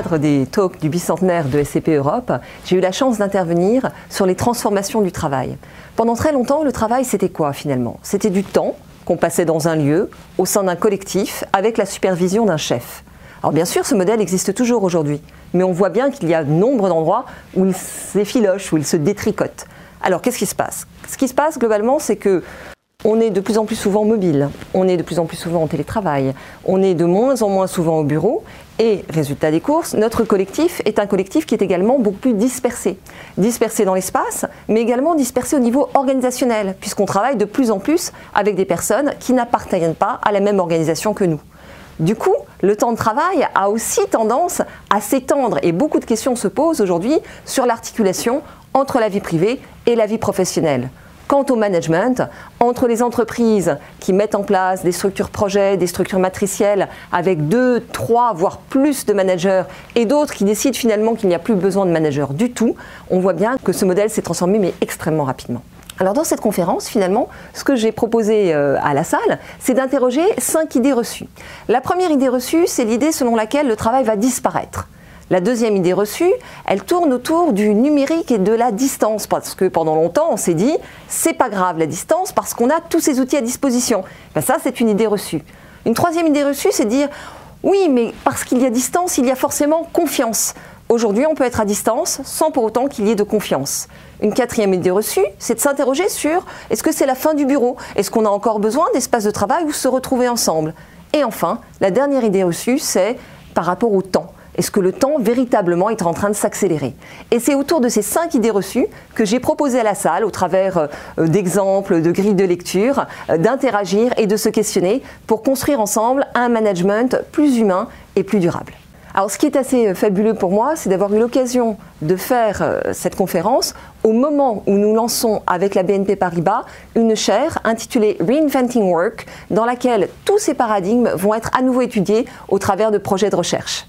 cadre des talks du bicentenaire de SCP Europe, j'ai eu la chance d'intervenir sur les transformations du travail. Pendant très longtemps, le travail, c'était quoi finalement? C'était du temps qu'on passait dans un lieu, au sein d'un collectif, avec la supervision d'un chef. Alors bien sûr, ce modèle existe toujours aujourd'hui, mais on voit bien qu'il y a nombre d'endroits où il s'effiloche, où il se détricote. Alors qu'est-ce qui se passe? Ce qui se passe globalement, c'est que on est de plus en plus souvent mobile, on est de plus en plus souvent en télétravail, on est de moins en moins souvent au bureau et, résultat des courses, notre collectif est un collectif qui est également beaucoup plus dispersé. Dispersé dans l'espace, mais également dispersé au niveau organisationnel, puisqu'on travaille de plus en plus avec des personnes qui n'appartiennent pas à la même organisation que nous. Du coup, le temps de travail a aussi tendance à s'étendre et beaucoup de questions se posent aujourd'hui sur l'articulation entre la vie privée et la vie professionnelle. Quant au management, entre les entreprises qui mettent en place des structures projets, des structures matricielles avec deux, trois, voire plus de managers et d'autres qui décident finalement qu'il n'y a plus besoin de managers du tout, on voit bien que ce modèle s'est transformé mais extrêmement rapidement. Alors dans cette conférence, finalement, ce que j'ai proposé euh, à la salle, c'est d'interroger cinq idées reçues. La première idée reçue, c'est l'idée selon laquelle le travail va disparaître. La deuxième idée reçue, elle tourne autour du numérique et de la distance, parce que pendant longtemps, on s'est dit, c'est pas grave la distance, parce qu'on a tous ces outils à disposition. Ben ça, c'est une idée reçue. Une troisième idée reçue, c'est dire, oui, mais parce qu'il y a distance, il y a forcément confiance. Aujourd'hui, on peut être à distance sans pour autant qu'il y ait de confiance. Une quatrième idée reçue, c'est de s'interroger sur est-ce que c'est la fin du bureau? Est-ce qu'on a encore besoin d'espaces de travail où se retrouver ensemble? Et enfin, la dernière idée reçue, c'est par rapport au temps. Est-ce que le temps véritablement est en train de s'accélérer Et c'est autour de ces cinq idées reçues que j'ai proposé à la salle, au travers euh, d'exemples, de grilles de lecture, euh, d'interagir et de se questionner pour construire ensemble un management plus humain et plus durable. Alors ce qui est assez euh, fabuleux pour moi, c'est d'avoir eu l'occasion de faire cette conférence au moment où nous lançons avec la BNP Paribas une chaire intitulée Reinventing Work, dans laquelle tous ces paradigmes vont être à nouveau étudiés au travers de projets de recherche.